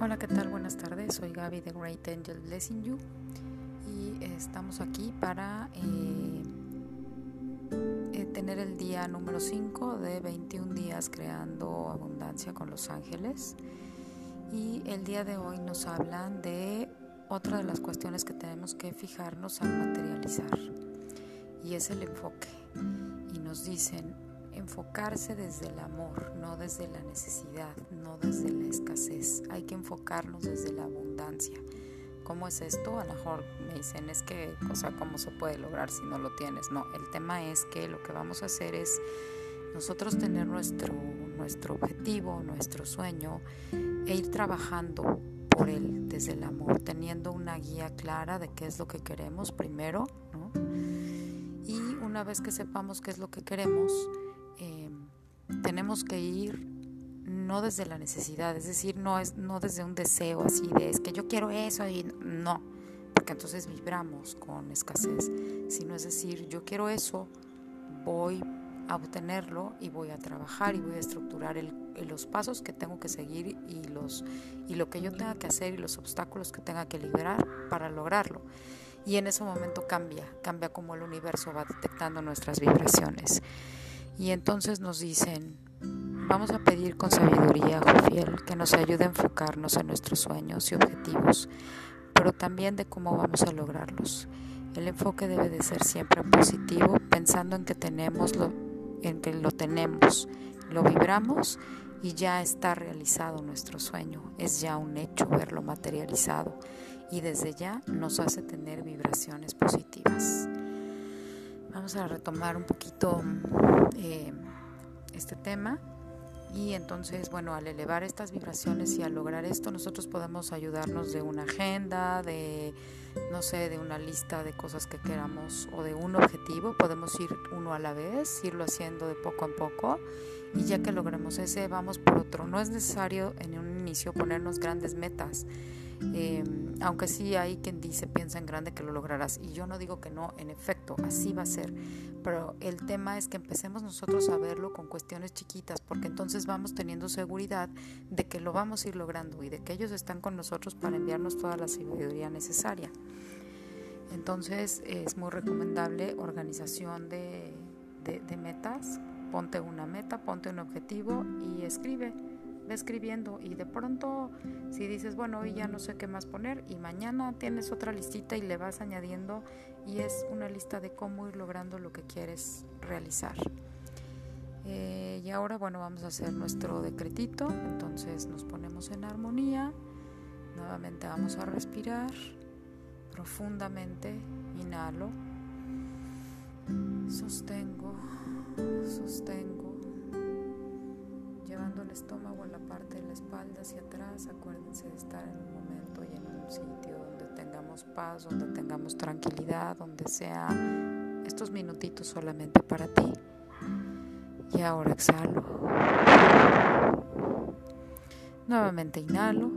Hola, ¿qué tal? Buenas tardes. Soy Gaby de Great Angel Blessing You y estamos aquí para eh, eh, tener el día número 5 de 21 días creando abundancia con los ángeles. Y el día de hoy nos hablan de otra de las cuestiones que tenemos que fijarnos al materializar y es el enfoque. Y nos dicen, enfocarse desde el amor, no desde la necesidad, no desde la escasez. Hay que enfocarnos desde la abundancia. ¿Cómo es esto? A lo mejor me dicen, es que, o sea, ¿cómo se puede lograr si no lo tienes? No, el tema es que lo que vamos a hacer es nosotros tener nuestro, nuestro objetivo, nuestro sueño e ir trabajando por él desde el amor, teniendo una guía clara de qué es lo que queremos primero. Y una vez que sepamos qué es lo que queremos, tenemos que ir no desde la necesidad, es decir, no es no desde un deseo así de es que yo quiero eso y no, porque entonces vibramos con escasez, sino es decir, yo quiero eso, voy a obtenerlo y voy a trabajar y voy a estructurar el, los pasos que tengo que seguir y los y lo que yo tenga que hacer y los obstáculos que tenga que liberar para lograrlo. Y en ese momento cambia, cambia como el universo va detectando nuestras vibraciones. Y entonces nos dicen, vamos a pedir con sabiduría, Jofiel, que nos ayude a enfocarnos en nuestros sueños y objetivos, pero también de cómo vamos a lograrlos. El enfoque debe de ser siempre positivo, pensando en que tenemos lo, en que lo tenemos, lo vibramos y ya está realizado nuestro sueño, es ya un hecho verlo materializado y desde ya nos hace tener vibraciones positivas. Vamos a retomar un poquito eh, este tema y entonces, bueno, al elevar estas vibraciones y al lograr esto, nosotros podemos ayudarnos de una agenda, de, no sé, de una lista de cosas que queramos o de un objetivo. Podemos ir uno a la vez, irlo haciendo de poco en poco y ya que logremos ese, vamos por otro. No es necesario en un inicio ponernos grandes metas. Eh, aunque sí hay quien dice piensa en grande que lo lograrás y yo no digo que no, en efecto, así va a ser, pero el tema es que empecemos nosotros a verlo con cuestiones chiquitas porque entonces vamos teniendo seguridad de que lo vamos a ir logrando y de que ellos están con nosotros para enviarnos toda la sabiduría necesaria. Entonces es muy recomendable organización de metas, ponte una meta, ponte un objetivo y escribe escribiendo y de pronto si dices, bueno, hoy ya no sé qué más poner y mañana tienes otra listita y le vas añadiendo y es una lista de cómo ir logrando lo que quieres realizar. Eh, y ahora, bueno, vamos a hacer nuestro decretito, entonces nos ponemos en armonía, nuevamente vamos a respirar profundamente, inhalo, sostengo, sostengo el estómago en la parte de la espalda hacia atrás. Acuérdense de estar en un momento y en un sitio donde tengamos paz, donde tengamos tranquilidad, donde sea estos minutitos solamente para ti. Y ahora exhalo. Nuevamente inhalo.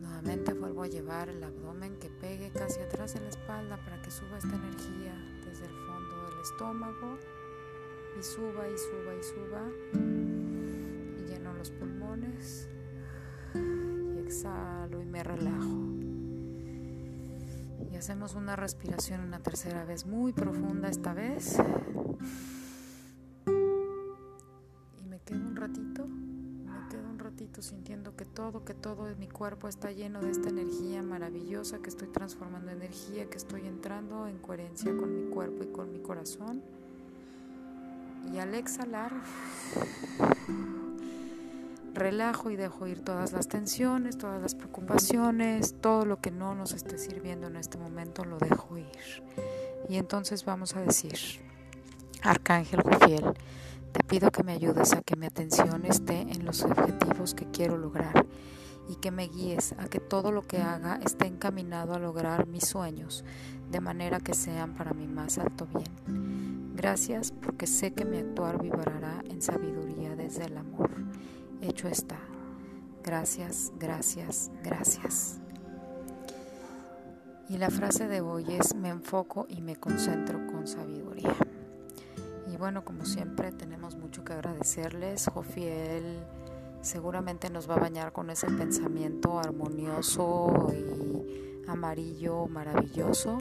Nuevamente vuelvo a llevar el abdomen que pegue casi atrás de la espalda para que suba esta energía desde el fondo del estómago y suba y suba y suba pulmones y exhalo y me relajo. Y hacemos una respiración una tercera vez muy profunda esta vez. Y me quedo un ratito, me quedo un ratito sintiendo que todo, que todo en mi cuerpo está lleno de esta energía maravillosa, que estoy transformando energía, que estoy entrando en coherencia con mi cuerpo y con mi corazón. Y al exhalar, relajo y dejo ir todas las tensiones, todas las preocupaciones, todo lo que no nos esté sirviendo en este momento lo dejo ir. Y entonces vamos a decir, Arcángel Jufiel, te pido que me ayudes a que mi atención esté en los objetivos que quiero lograr y que me guíes a que todo lo que haga esté encaminado a lograr mis sueños, de manera que sean para mi más alto bien. Gracias porque sé que mi actuar vibrará en sabiduría desde el amor hecho está. Gracias, gracias, gracias. Y la frase de hoy es me enfoco y me concentro con sabiduría. Y bueno, como siempre tenemos mucho que agradecerles. Jofiel seguramente nos va a bañar con ese pensamiento armonioso y amarillo maravilloso.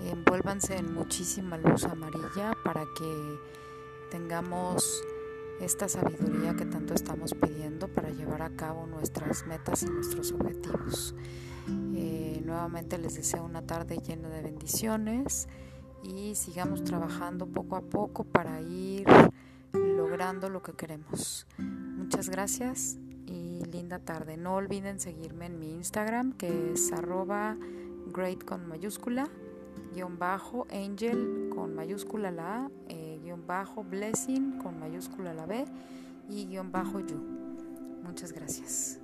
Envuélvanse en muchísima luz amarilla para que tengamos esta sabiduría que tanto estamos pidiendo para llevar a cabo nuestras metas y nuestros objetivos. Eh, nuevamente les deseo una tarde llena de bendiciones y sigamos trabajando poco a poco para ir logrando lo que queremos. Muchas gracias y linda tarde. No olviden seguirme en mi Instagram que es arroba great con mayúscula, guion bajo angel con mayúscula la A, eh, guion bajo blessing con mayúscula la B y guion bajo you. Muchas gracias.